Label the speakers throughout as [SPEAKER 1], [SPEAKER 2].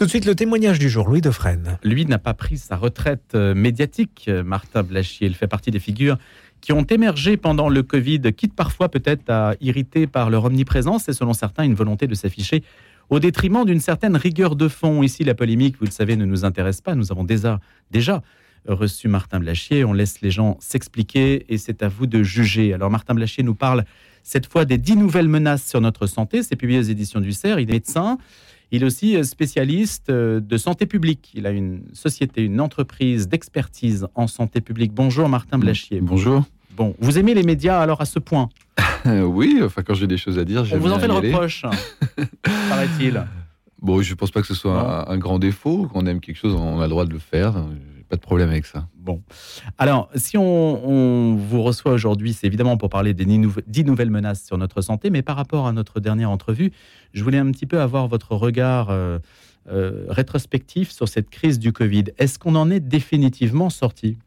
[SPEAKER 1] Tout de suite, le témoignage du jour, Louis Defresne.
[SPEAKER 2] Lui n'a pas pris sa retraite euh, médiatique, euh, Martin Blachier. Il fait partie des figures qui ont émergé pendant le Covid, quitte parfois peut-être à irriter par leur omniprésence et selon certains une volonté de s'afficher au détriment d'une certaine rigueur de fond. Ici, la polémique, vous le savez, ne nous intéresse pas. Nous avons déjà, reçu Martin Blachier. On laisse les gens s'expliquer et c'est à vous de juger. Alors, Martin Blachier nous parle cette fois des dix nouvelles menaces sur notre santé. C'est publié aux éditions du CERF. Il est médecin. Il est aussi euh, spécialiste euh, de santé publique. Il a une société, une entreprise d'expertise en santé publique. Bonjour Martin Blachier.
[SPEAKER 3] Bonjour.
[SPEAKER 2] Bon, vous aimez les médias alors à ce point?
[SPEAKER 3] Oui, enfin quand j'ai des choses à dire,
[SPEAKER 2] On vous en fait le reproche, paraît-il.
[SPEAKER 3] Bon, je ne pense pas que ce soit un, un, grand défaut. Quand on aime quelque chose, on a le droit de le faire. Pas de problème avec ça.
[SPEAKER 2] Bon. Alors, si on, vous reçoit aujourd'hui, c'est évidemment pour parler des dix nouvelles menaces sur notre santé, mais par rapport à notre dernière entrevue, je voulais un petit peu avoir votre regard euh, euh, rétrospectif sur cette crise du Covid. Est-ce qu'on en est définitivement sorti?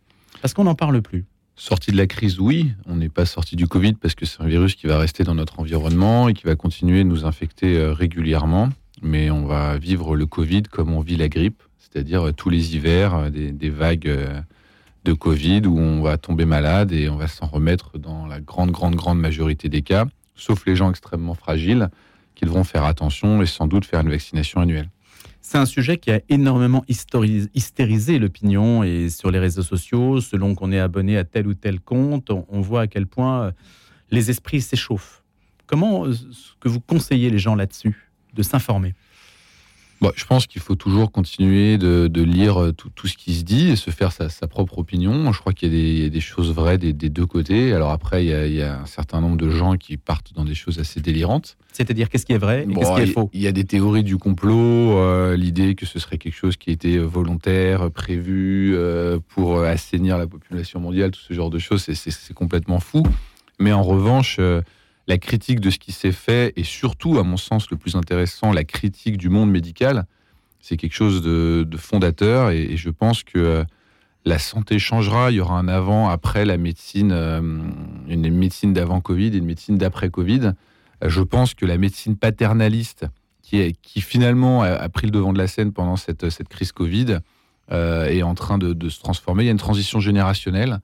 [SPEAKER 2] Parce qu'on n'en parle plus.
[SPEAKER 3] Sorti de la crise, oui. On n'est pas sorti du Covid parce que c'est un virus qui va rester dans notre environnement et qui va continuer de nous infecter euh, régulièrement. Mais on va vivre le Covid comme on vit la grippe c'est-à-dire euh, tous les hivers, euh, des, vagues euh, de Covid où on va tomber malade et on va s'en remettre dans la grande, grande, grande majorité des cas, sauf les gens extrêmement fragiles qui devront faire attention et sans doute faire une vaccination annuelle.
[SPEAKER 2] C'est un sujet qui a énormément hystérisé l'opinion et sur les réseaux sociaux, selon qu'on est abonné à tel ou tel compte, on voit à quel point les esprits s'échauffent. Comment que vous conseillez les gens là-dessus? De s'informer
[SPEAKER 3] je pense qu'il faut toujours continuer de, lire euh, tout, ce qui se dit et se faire sa, propre opinion. Je crois qu'il y, a des choses vraies des, deux côtés. Alors après, il y, a, un certain nombre de gens qui partent dans des choses assez délirantes.
[SPEAKER 2] C'est-à-dire, qu'est-ce qui est vrai et qu'est-ce qui est faux?
[SPEAKER 3] Il y a des théories du complot, euh, l'idée que ce serait quelque chose qui était volontaire, prévu euh, pour assainir la population mondiale, tout ce genre de choses, c'est complètement fou. Mais en revanche la critique de ce qui s'est fait et surtout, à mon sens, le plus intéressant, la critique du monde médical, c'est quelque chose de, fondateur et, je pense que euh, la santé changera. Il y aura un avant, après la médecine, euh, une médecine d'avant Covid et une médecine d'après Covid. Euh, je pense que la médecine paternaliste, qui, finalement a, pris le devant de la scène pendant cette, crise Covid, est en train de, se transformer. Il y a une transition générationnelle.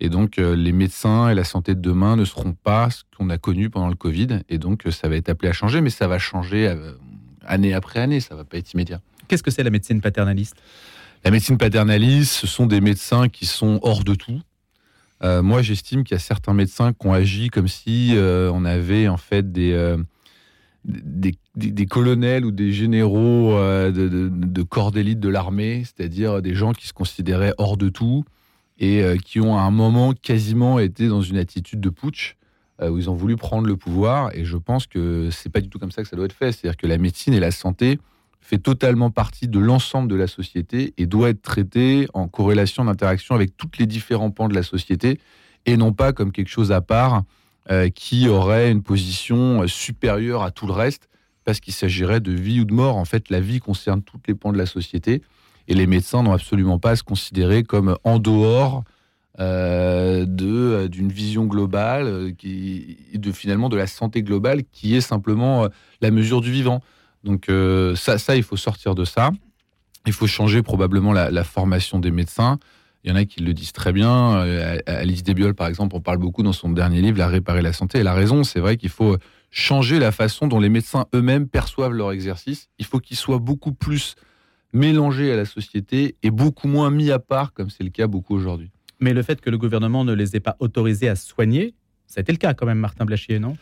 [SPEAKER 3] Et donc, euh, les médecins et la santé de demain ne seront pas ce qu'on a connu pendant le Covid. Et donc, euh, ça va être appelé à changer, mais ça va changer euh, année après année. Ça va pas être immédiat.
[SPEAKER 2] Qu'est-ce que c'est la médecine paternaliste?
[SPEAKER 3] La médecine paternaliste, ce sont des médecins qui sont hors de tout. moi, j'estime qu'il y a certains médecins qui ont agi comme si on avait en fait des, des, des, colonels ou des généraux de, de, de corps d'élite de l'armée, c'est-à-dire des gens qui se considéraient hors de tout, et euh, qui ont à un moment quasiment été dans une attitude de putsch euh, où ils ont voulu prendre le pouvoir. Et je pense que c'est pas du tout comme ça que ça doit être fait. C'est-à-dire que la médecine et la santé fait totalement partie de l'ensemble de la société et doit être traitée en corrélation d'interaction avec tous les différents pans de la société et non pas comme quelque chose à part euh, qui aurait une position supérieure à tout le reste parce qu'il s'agirait de vie ou de mort. En fait, la vie concerne tous les pans de la société et les médecins n'ont absolument pas à se considérer comme en dehors euh, de d'une vision globale, euh, de finalement de la santé globale, qui est simplement euh, la mesure du vivant. Donc ça, ça, il faut sortir de ça. Il faut changer probablement la, formation des médecins. Il y en a qui le disent très bien. Alice Desbiol, par exemple, on parle beaucoup dans son dernier livre, La réparer la santé. Elle a raison. C'est vrai qu'il faut changer la façon dont les médecins eux-mêmes perçoivent leur exercice. Il faut qu'ils soient beaucoup plus mélangés à la société et beaucoup moins mis à part, comme c'est le cas beaucoup aujourd'hui.
[SPEAKER 2] Mais le fait que le gouvernement ne les ait pas autorisés à soigner, ça a été le cas quand même, Martin Blachier, non?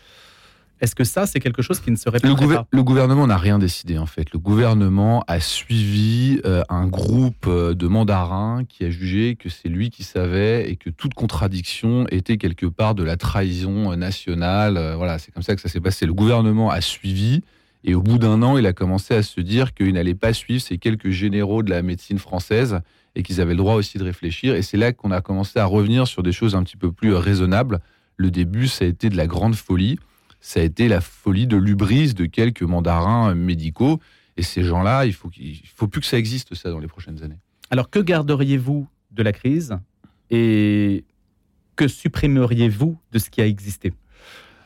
[SPEAKER 2] Est-ce que ça, c'est quelque chose qui ne serait pas
[SPEAKER 3] Le gouvernement n'a rien décidé, en fait. Le gouvernement a suivi euh, un groupe euh, de mandarins qui a jugé que c'est lui qui savait et que toute contradiction était quelque part de la trahison nationale. voilà, c'est comme ça que ça s'est passé. Le gouvernement a suivi et au bout d'un an, il a commencé à se dire qu'il n'allait pas suivre ces quelques généraux de la médecine française et qu'ils avaient le droit aussi de réfléchir. Et c'est là qu'on a commencé à revenir sur des choses un petit peu plus raisonnables. Le début, ça a été de la grande folie. Ça a été la folie de l'ubris de quelques mandarins médicaux. Et ces gens-là, il faut, faut plus que ça existe, ça, dans les prochaines années.
[SPEAKER 2] Alors, que garderiez-vous de la crise et que supprimeriez-vous de ce qui a existé?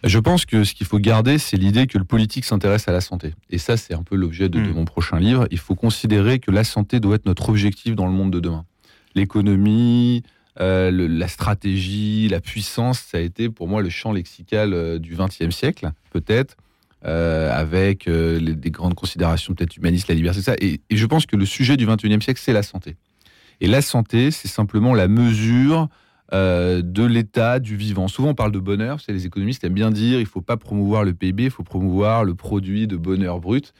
[SPEAKER 3] Je pense que ce qu'il faut garder, c'est l'idée que le politique s'intéresse à la santé. Et ça, c'est un peu l'objet de, de
[SPEAKER 2] Mm.
[SPEAKER 3] mon prochain livre. Il faut considérer que la santé doit être notre objectif dans le monde de demain. L'économie, euh, le- la stratégie, la puissance, ça a été pour moi le champ lexical euh, du XXe siècle, peut-être, euh, avec les- des grandes considérations peut-être humanistes, la liberté, ça. Et, et je pense que le sujet du XXIe siècle, c'est la santé. Et la santé, c'est simplement la mesure euh, de l'état du vivant. Souvent, on parle de bonheur. C'est les économistes aiment bien dire, il faut pas promouvoir le PIB, il faut promouvoir le produit de bonheur brut.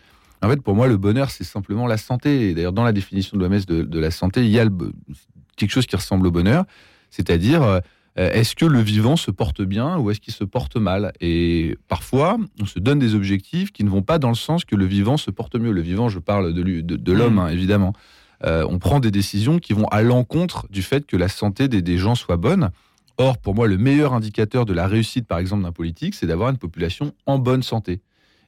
[SPEAKER 3] En fait, pour moi, le bonheur, c'est simplement la santé. Et d'ailleurs, dans la définition de l'OMS de, de la santé, il y a le quelque chose qui ressemble au bonheur, c'est-à-dire euh, est-ce que le vivant se porte bien ou est-ce qu'il se porte mal? Et parfois, on se donne des objectifs qui ne vont pas dans le sens que le vivant se porte mieux. Le vivant, je parle de, lui- de, de l'homme,
[SPEAKER 2] Mm.
[SPEAKER 3] hein, évidemment. Euh, on prend des décisions qui vont à l'encontre du fait que la santé des, gens soit bonne. Or, pour moi, le meilleur indicateur de la réussite, par exemple, d'un politique, c'est d'avoir une population en bonne santé.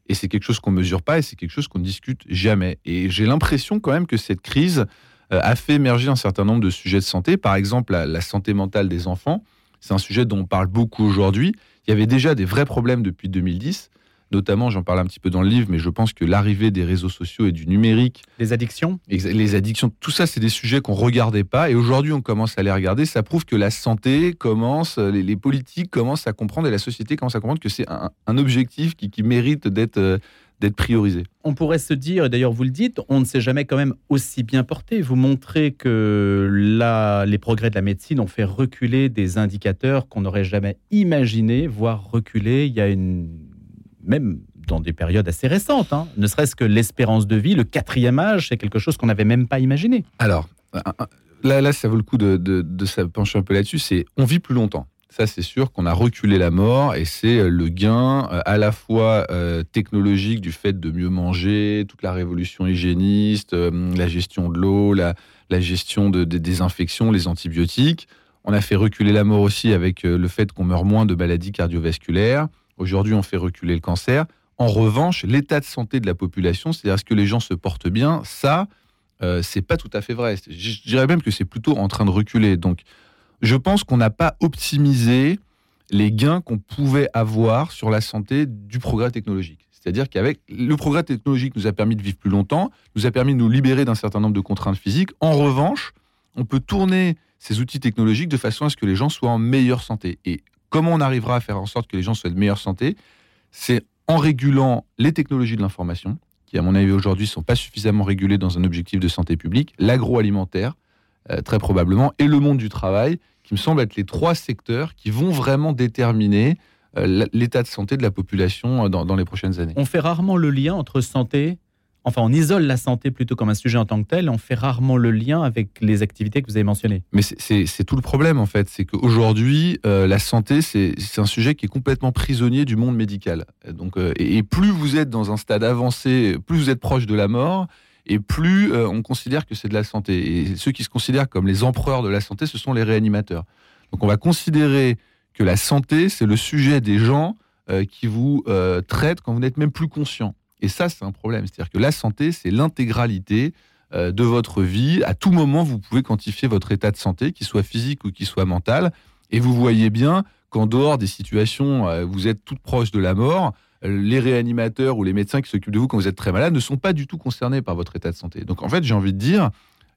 [SPEAKER 3] Et c'est quelque chose qu'on mesure pas et c'est quelque chose qu'on ne discute jamais. Et j'ai l'impression quand même que cette crise euh, a fait émerger un certain nombre de sujets de santé. Par exemple, la, la santé mentale des enfants. C'est un sujet dont on parle beaucoup aujourd'hui. Il y avait déjà des vrais problèmes depuis 2010. Notamment, j'en parle un petit peu dans le livre, mais je pense que l'arrivée des réseaux sociaux et du numérique
[SPEAKER 2] Les addictions
[SPEAKER 3] Les addictions, tout ça, c'est des sujets qu'on regardait pas. Et aujourd'hui, on commence à les regarder. Ça prouve que la santé commence, les, les politiques commencent à comprendre et la société commence à comprendre que c'est un, un objectif qui, qui mérite d'être euh, d'être priorisé.
[SPEAKER 2] On pourrait se dire, et d'ailleurs vous le dites, on ne s'est jamais quand même aussi bien porté. Vous montrez que là, les progrès de la médecine ont fait reculer des indicateurs qu'on n'aurait jamais imaginé voir reculer il y a une... même dans des périodes assez récentes. hein. Ne serait-ce que l'espérance de vie, le quatrième âge, c'est quelque chose qu'on n'avait même pas imaginé.
[SPEAKER 3] Alors, là, là, ça vaut le coup de, de, se pencher un peu là-dessus. C'est on vit plus longtemps. Ça, c'est sûr qu'on a reculé la mort et c'est euh, le gain euh, à la fois euh, technologique du fait de mieux manger, toute la révolution hygiéniste, la gestion de l'eau, la, gestion de, des désinfections, les antibiotiques. On a fait reculer la mort aussi avec le fait qu'on meurt moins de maladies cardiovasculaires. Aujourd'hui, on fait reculer le cancer. En revanche, l'état de santé de la population, c'est-à-dire est-ce que les gens se portent bien, ça, euh, c'est pas tout à fait vrai. Je je dirais même que c'est plutôt en train de reculer. Donc, je pense qu'on n'a pas optimisé les gains qu'on pouvait avoir sur la santé du progrès technologique. C'est-à-dire qu'avec le progrès technologique nous a permis de vivre plus longtemps, nous a permis de nous libérer d'un certain nombre de contraintes physiques. En revanche, on peut tourner ces outils technologiques de façon à ce que les gens soient en meilleure santé. Et comment on arrivera à faire en sorte que les gens soient de meilleure santé? C'est en régulant les technologies de l'information, qui à mon avis aujourd'hui sont pas suffisamment régulées dans un objectif de santé publique, l'agroalimentaire, euh, très probablement, et le monde du travail, qui me semblent être les trois secteurs qui vont vraiment déterminer euh, l'état de santé de la population euh, dans, dans les prochaines années.
[SPEAKER 2] On fait rarement le lien entre santé, enfin on isole la santé plutôt comme un sujet en tant que tel, on fait rarement le lien avec les activités que vous avez mentionnées.
[SPEAKER 3] Mais c'est- tout le problème en fait, c'est qu'aujourd'hui, euh, la santé, c'est un sujet qui est complètement prisonnier du monde médical. Donc, euh, et, plus vous êtes dans un stade avancé, plus vous êtes proche de la mort, et plus euh, on considère que c'est de la santé. Et ceux qui se considèrent comme les empereurs de la santé, ce sont les réanimateurs. Donc on va considérer que la santé, c'est le sujet des gens qui vous traitent quand vous n'êtes même plus conscient. Et ça, c'est un problème. C'est-à-dire que la santé, c'est l'intégralité euh, de votre vie. À tout moment, vous pouvez quantifier votre état de santé, qu'il soit physique ou qu'il soit mental. Et vous voyez bien qu'en dehors des situations, euh, vous êtes toute proche de la mort, euh, les réanimateurs ou les médecins qui s'occupent de vous quand vous êtes très malade ne sont pas du tout concernés par votre état de santé. Donc en fait, j'ai envie de dire,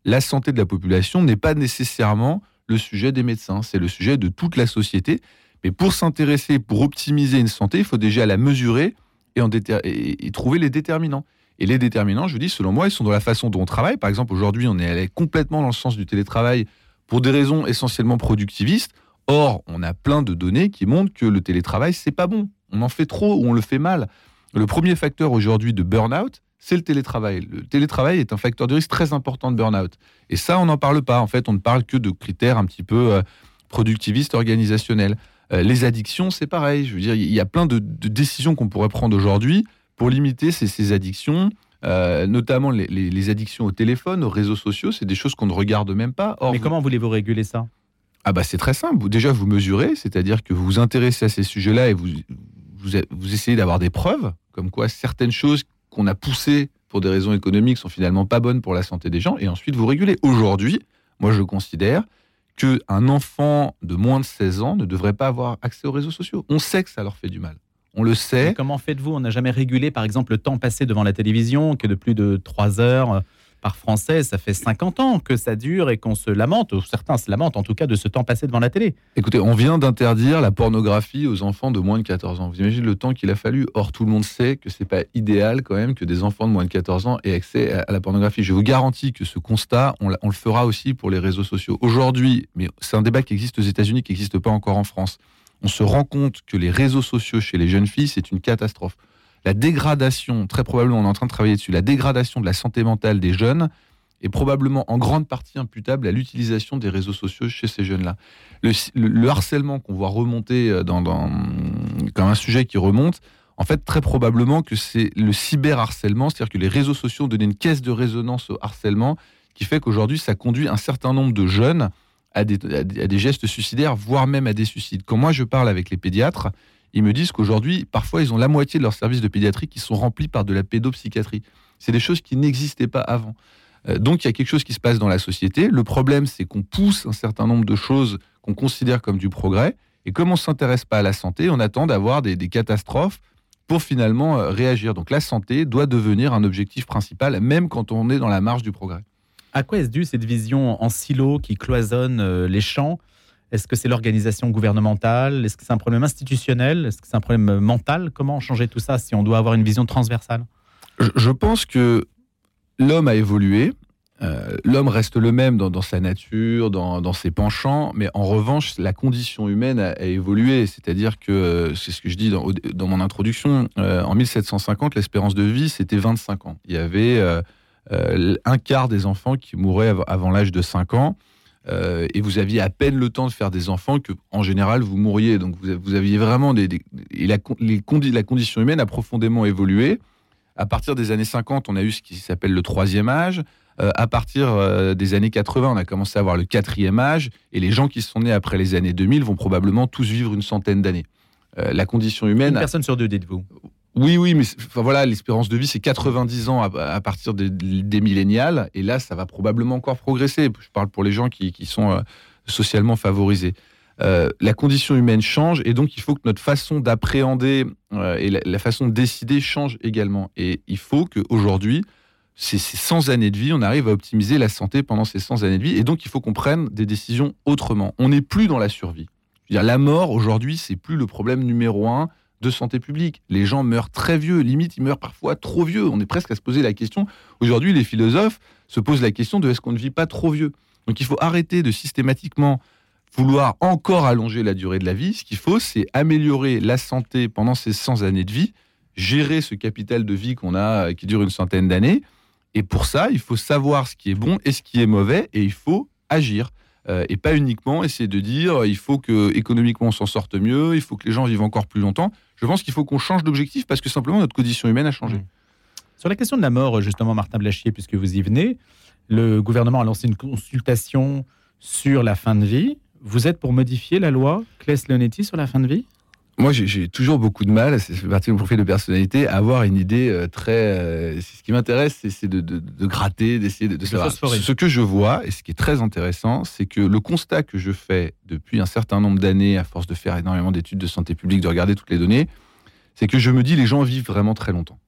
[SPEAKER 3] la santé de la population n'est pas nécessairement le sujet des médecins, c'est le sujet de toute la société. Mais pour s'intéresser, pour optimiser une santé, il faut déjà la mesurer et, trouver les déterminants. Et les déterminants, je vous dis, selon moi, ils sont dans la façon dont on travaille. Par exemple, aujourd'hui, on est allé complètement dans le sens du télétravail pour des raisons essentiellement productivistes. Or, on a plein de données qui montrent que le télétravail, c'est pas bon. On en fait trop ou on le fait mal. Le premier facteur aujourd'hui de burn-out, c'est le télétravail. Le télétravail est un facteur de risque très important de burn-out. Et ça, on n'en parle pas. En fait, on ne parle que de critères un petit peu euh, productivistes, organisationnels. Euh, les addictions, c'est pareil. Je veux dire, il y a plein de, de décisions qu'on pourrait prendre aujourd'hui pour limiter ces, ces addictions, euh, notamment les, les- les addictions au téléphone, aux réseaux sociaux. C'est des choses qu'on ne regarde même pas. Or,
[SPEAKER 2] Mais comment voulez-vous réguler ça?
[SPEAKER 3] Ah bah c'est très simple. Vous- Déjà, vous mesurez, c'est-à-dire que vous vous intéressez à ces sujets-là et vous, vous, vous essayez d'avoir des preuves, comme quoi certaines choses qu'on a poussées pour des raisons économiques sont finalement pas bonnes pour la santé des gens, et ensuite vous régulez. Aujourd'hui, moi je considère qu'un enfant de moins de 16 ans ne devrait pas avoir accès aux réseaux sociaux. On sait que ça leur fait du mal. on le sait.
[SPEAKER 2] comment faites-vous? On n'a jamais régulé, par exemple, le temps passé devant la télévision, que de plus de 3 heures par Français, ça fait 50 ans que ça dure et qu'on se lamente, ou certains se lamentent en tout cas de ce temps passé devant la télé.
[SPEAKER 3] Écoutez, on vient d'interdire la pornographie aux enfants de moins de 14 ans. Vous imaginez le temps qu'il a fallu Or, tout le monde sait que c'est pas idéal quand même que des enfants de moins de 14 ans aient accès à la pornographie. Je vous garantis que ce constat, on, le fera aussi pour les réseaux sociaux. Aujourd'hui, mais c'est un débat qui existe aux États-Unis, qui n'existe pas encore en France. On se rend compte que les réseaux sociaux chez les jeunes filles, c'est une catastrophe la dégradation, très probablement on est en train de travailler dessus, la dégradation de la santé mentale des jeunes est probablement en grande partie imputable à l'utilisation des réseaux sociaux chez ces jeunes-là. Le, harcèlement qu'on voit remonter euh, dans, comme un sujet qui remonte, en fait, très probablement que c'est le cyberharcèlement, c'est-à-dire que les réseaux sociaux ont donné une caisse de résonance au harcèlement, qui fait qu'aujourd'hui, ça conduit un certain nombre de jeunes à des, à des, gestes suicidaires, voire même à des suicides. Quand moi je parle avec les pédiatres, ils me disent qu'aujourd'hui, parfois, ils ont la moitié de leurs services de pédiatrie qui sont remplis par de la pédopsychiatrie. C'est des choses qui n'existaient pas avant. Euh, donc, il y a quelque chose qui se passe dans la société. Le problème, c'est qu'on pousse un certain nombre de choses qu'on considère comme du progrès. Et comme on ne s'intéresse pas à la santé, on attend d'avoir des, catastrophes pour finalement euh, réagir. Donc, la santé doit devenir un objectif principal, même quand on est dans la marge du progrès.
[SPEAKER 2] À quoi est-ce dû cette vision en silo qui cloisonne euh, les champs est-ce que c'est l'organisation gouvernementale? Est-ce que c'est un problème institutionnel? Est-ce que c'est un problème mental? Comment changer tout ça si on doit avoir une vision transversale?
[SPEAKER 3] Je, pense que l'homme a évolué. Euh, l'homme reste le même dans, sa nature, dans, ses penchants, mais en revanche, la condition humaine a, évolué. C'est-à-dire que, euh, c'est ce que je dis dans, mon introduction, euh, en 1750, l'espérance de vie, c'était 25 ans. Il y avait un quart des enfants qui mouraient avant l'âge de 5 ans. Euh, et vous aviez à peine le temps de faire des enfants que, en général, vous mourriez. Donc, vous, aviez vraiment des, la condition humaine a profondément évolué. À partir des années 50, on a eu ce qui s'appelle le troisième âge. Euh, à partir euh, des années 80, on a commencé à avoir le quatrième âge. Et les gens qui sont nés après les années 2000 vont probablement tous vivre une centaine d'années. la condition humaine. Une
[SPEAKER 2] personne sur deux, dites-vous.
[SPEAKER 3] Oui, oui, mais enfin, voilà, l'espérance de vie, c'est 90 ans à, partir des, des, millénials. Et là, ça va probablement encore progresser. Je parle pour les gens qui, sont euh, socialement favorisés. Euh, la condition humaine change et donc il faut que notre façon d'appréhender euh, et la, façon de décider change également. Et il faut qu'aujourd'hui, ces, ces 100 années de vie, on arrive à optimiser la santé pendant ces 100 années de vie. Et donc il faut qu'on prenne des décisions autrement. On n'est plus dans la survie. la mort, aujourd'hui, c'est plus le problème numéro un de santé publique. Les gens meurent très vieux, limite ils meurent parfois trop vieux. On est presque à se poser la question. Aujourd'hui, les philosophes se posent la question de est-ce qu'on ne vit pas trop vieux? Donc il faut arrêter de systématiquement vouloir encore allonger la durée de la vie. Ce qu'il faut, c'est améliorer la santé pendant ces 100 années de vie, gérer ce capital de vie qu'on a qui dure une centaine d'années. Et pour ça, il faut savoir ce qui est bon et ce qui est mauvais et il faut agir. Euh, et pas uniquement essayer de dire il faut que économiquement on s'en sorte mieux, il faut que les gens vivent encore plus longtemps. Je pense qu'il faut qu'on change d'objectif parce que simplement notre condition humaine a changé. Mmh.
[SPEAKER 2] Sur la question de la mort, justement, Martin Blachier, puisque vous y venez, le gouvernement a lancé une consultation sur la fin de vie. Vous êtes pour modifier la loi Claes-Leonetti sur la fin de vie?
[SPEAKER 3] Moi, j'ai toujours beaucoup de mal, c'est partie de mon profil de personnalité, à avoir une idée euh, très. Euh, ce qui m'intéresse, c'est de, de, gratter, d'essayer de, de savoir. Ce que je vois, et ce qui est très intéressant, c'est que le constat que je fais depuis un certain nombre d'années, à force de faire énormément d'études de santé publique, de regarder toutes les données, c'est que je me dis les gens vivent vraiment très longtemps.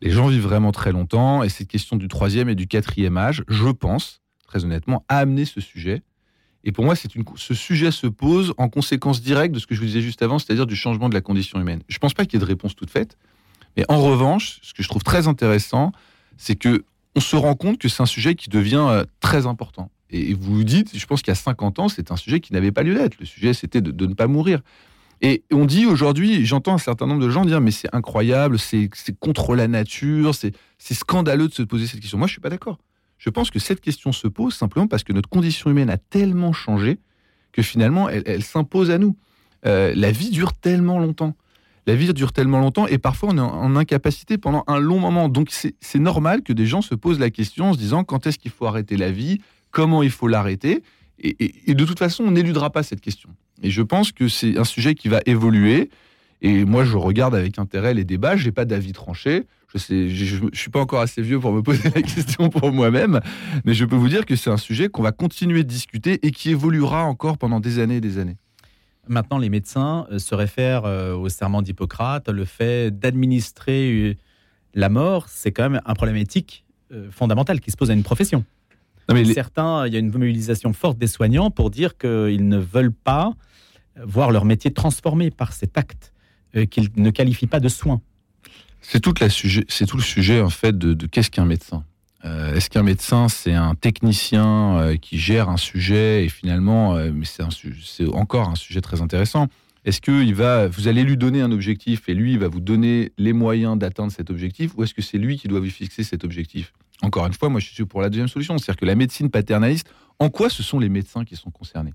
[SPEAKER 3] Les gens vivent vraiment très longtemps, et cette question du troisième et du quatrième âge, je pense, très honnêtement, a amené ce sujet et pour moi, une, ce sujet se pose en conséquence directe de ce que je vous disais juste avant, c'est-à-dire du changement de la condition humaine. Je ne pense pas qu'il y ait de réponse toute faite. Mais en revanche, ce que je trouve très intéressant, c'est que on se rend compte que c'est un sujet qui devient euh, très important. Et vous vous dites, je pense qu'il y a 50 ans, c'est un sujet qui n'avait pas lieu d'être. Le sujet, c'était de, ne pas mourir. Et on dit aujourd'hui, j'entends un certain nombre de gens dire, mais c'est incroyable, c'est contre la nature, c'est scandaleux de se poser cette question. Moi, je ne suis pas d'accord. Je pense que cette question se pose simplement parce que notre condition humaine a tellement changé que finalement, elle, s'impose à nous. Euh, la vie dure tellement longtemps. La vie dure tellement longtemps et parfois on est en, incapacité pendant un long moment. Donc c'est normal que des gens se posent la question en se disant quand est-ce qu'il faut arrêter la vie, comment il faut l'arrêter? Et, et, de toute façon, on n'éludera pas cette question. Et je pense que c'est un sujet qui va évoluer. Et moi, je regarde avec intérêt les débats. Je n'ai pas d'avis tranché. Je ne suis pas encore assez vieux pour me poser la question pour moi-même, mais je peux vous dire que c'est un sujet qu'on va continuer de discuter et qui évoluera encore pendant des années et des années.
[SPEAKER 2] Maintenant, les médecins euh, se réfèrent euh, au serment d'Hippocrate. Le fait d'administrer euh, la mort, c'est quand même un problème éthique fondamental qui se pose à une profession. Certains, il y a une mobilisation forte des soignants pour dire qu'ils ne veulent pas voir leur métier transformé par cet acte qu'ils ne qualifient pas de soin.
[SPEAKER 3] C'est tout, tout le sujet en fait de, qu'est-ce qu'un médecin? Euh, est-ce qu'un médecin, c'est un technicien euh, qui gère un sujet et finalement, euh, mais c'est encore un sujet très intéressant. Est-ce que il va, vous allez lui donner un objectif et lui, il va vous donner les moyens d'atteindre cet objectif ou est-ce que c'est lui qui doit vous fixer cet objectif? Encore une fois, moi, je suis pour la deuxième solution, c'est-à-dire que la médecine paternaliste, en quoi ce sont les médecins qui sont concernés?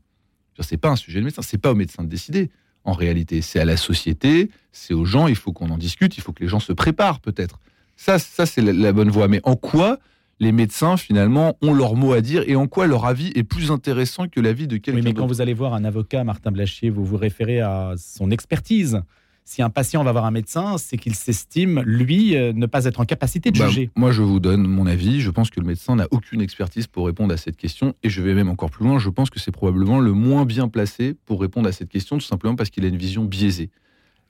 [SPEAKER 3] C'est pas un sujet de médecin, c'est pas aux médecins de décider. En réalité, c'est à la société, c'est aux gens. Il faut qu'on en discute, il faut que les gens se préparent peut-être. Ça, ça c'est la, la bonne voie. Mais en quoi les médecins, finalement, ont leur mot à dire et en quoi leur avis est plus intéressant que l'avis de quelqu'un. Oui,
[SPEAKER 2] mais quand vous allez voir un avocat, Martin Blachier, vous vous référez à son expertise. Si un patient va voir un médecin, c'est qu'il s'estime, lui, euh, ne pas être en capacité de bah, juger.
[SPEAKER 3] Moi, je vous donne mon avis. Je pense que le médecin n'a aucune expertise pour répondre à cette question. Et je vais même encore plus loin. Je pense que c'est probablement le moins bien placé pour répondre à cette question, tout simplement parce qu'il a une vision biaisée.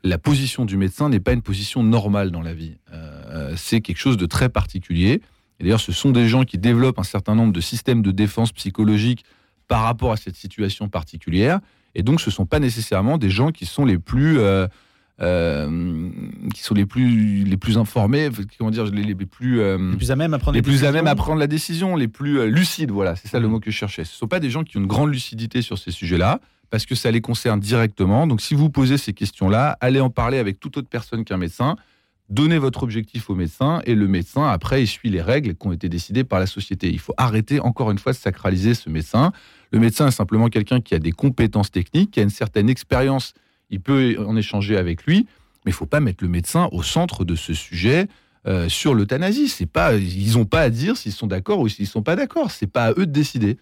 [SPEAKER 3] La position du médecin n'est pas une position normale dans la vie. Euh, c'est quelque chose de très particulier. Et d'ailleurs, ce sont des gens qui développent un certain nombre de systèmes de défense psychologique par rapport à cette situation particulière. Et donc, ce ne sont pas nécessairement des gens qui sont les plus, euh, euh, qui sont les plus, les plus informés, comment dire, les, plus,
[SPEAKER 2] euh, les plus à même à prendre,
[SPEAKER 3] les plus à même à prendre la décision, les plus lucides. Voilà, c'est ça le mmh. mot que je cherchais. Ce ne sont pas des gens qui ont une grande lucidité sur ces sujets-là, parce que ça les concerne directement. Donc, si vous posez ces questions-là, allez en parler avec toute autre personne qu'un médecin donnez votre objectif au médecin et le médecin, après, il suit les règles qui ont été décidées par la société. Il faut arrêter, encore une fois, de sacraliser ce médecin. Le médecin est simplement quelqu'un qui a des compétences techniques, qui a une certaine expérience. Il peut en échanger avec lui, mais il faut pas mettre le médecin au centre de ce sujet. Euh, sur l'euthanasie, c'est pas, ils n'ont pas à dire s'ils sont d'accord ou s'ils sont pas d'accord. C'est pas à eux de décider.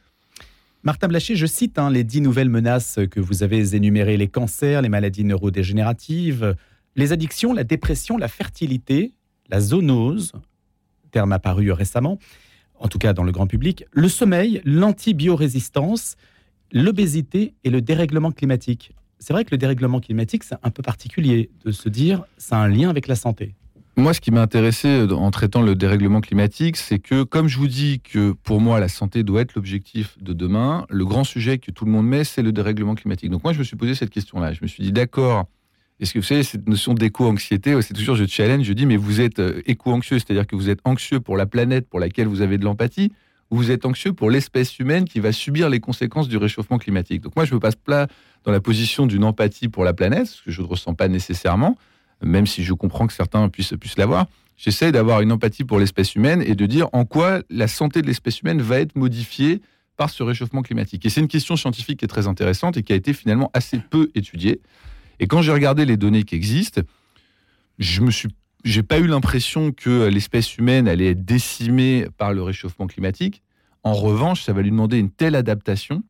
[SPEAKER 2] Martin Blaché, je cite hein, les dix nouvelles menaces que vous avez énumérées les cancers, les maladies neurodégénératives, les addictions, la dépression, la fertilité, la zoonose, terme apparu récemment, en tout cas dans le grand public, le sommeil, l'antibiorésistance, l'obésité et le dérèglement climatique. C'est vrai que le dérèglement climatique, c'est un peu particulier de se dire, ça a un lien avec la santé.
[SPEAKER 3] Moi, ce qui m'a intéressé en traitant le dérèglement climatique, c'est que, comme je vous dis que pour moi, la santé doit être l'objectif de demain, le grand sujet que tout le monde met, c'est le dérèglement climatique. Donc moi, je me suis posé cette question-là. Je me suis dit, d'accord, est-ce que vous savez, cette notion d'éco-anxiété, c'est toujours je challenge, je dis, mais vous êtes euh, éco-anxieux, c'est-à-dire que vous êtes anxieux pour la planète pour laquelle vous avez de l'empathie, ou vous êtes anxieux pour l'espèce humaine qui va subir les conséquences du réchauffement climatique. Donc moi, je me passe pas dans la position d'une empathie pour la planète, ce que je ne ressens pas nécessairement, même si je comprends que certains puissent, puissent l'avoir. J'essaie d'avoir une empathie pour l'espèce humaine et de dire en quoi la santé de l'espèce humaine va être modifiée par ce réchauffement climatique. Et c'est une question scientifique qui est très intéressante et qui a été finalement assez peu étudiée. Et quand j'ai regardé les données qui existent, je me suis j'ai pas eu l'impression que l'espèce humaine allait être décimée par le réchauffement climatique. En revanche, ça va lui demander une telle adaptation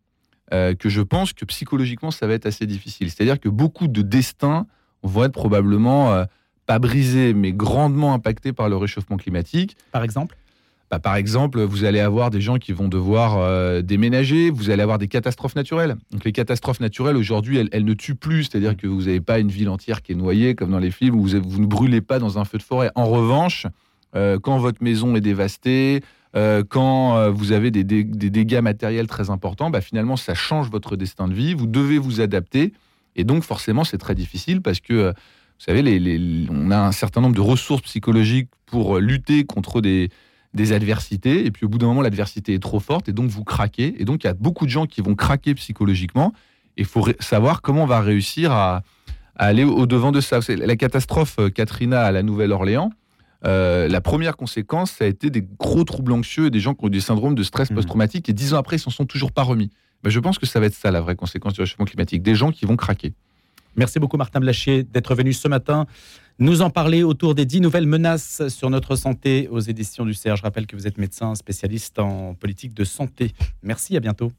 [SPEAKER 3] euh, que je pense que psychologiquement, ça va être assez difficile. C'est-à-dire que beaucoup de destins vont être probablement euh, pas brisés, mais grandement impactés par le réchauffement climatique.
[SPEAKER 2] Par exemple?
[SPEAKER 3] Bah, par exemple, vous allez avoir des gens qui vont devoir euh, déménager, vous allez avoir des catastrophes naturelles. Donc les catastrophes naturelles, aujourd'hui, elles, ne tuent plus, c'est-à-dire que vous n'avez pas une ville entière qui est noyée, comme dans les films, où vous, ne brûlez pas dans un feu de forêt. En revanche, euh, quand votre maison est dévastée, euh, quand vous avez des, dégâts matériels très importants, bah, finalement, ça change votre destin de vie, vous devez vous adapter, et donc forcément, c'est très difficile parce que... Vous savez, on a un certain nombre de ressources psychologiques pour lutter contre des, des adversités, et puis au bout d'un moment, l'adversité est trop forte, et donc vous craquez. Et donc, il y a beaucoup de gens qui vont craquer psychologiquement. Il faut savoir comment on va réussir à, aller au-devant de ça. La catastrophe euh, Katrina à la Nouvelle-Orléans, euh, la première conséquence, ça a été des gros troubles anxieux et des gens qui ont des syndromes de stress mmh. post-traumatique, et dix ans après, ils s'en sont toujours pas remis. Mais je pense que ça va être ça la vraie conséquence du réchauffement climatique, des gens qui vont craquer.
[SPEAKER 2] Merci beaucoup Martin Blachier d'être venu ce matin nous en parler autour des dix nouvelles menaces sur notre santé aux éditions du CERF. Je rappelle que vous êtes médecin spécialiste en politique de santé. Merci, à bientôt.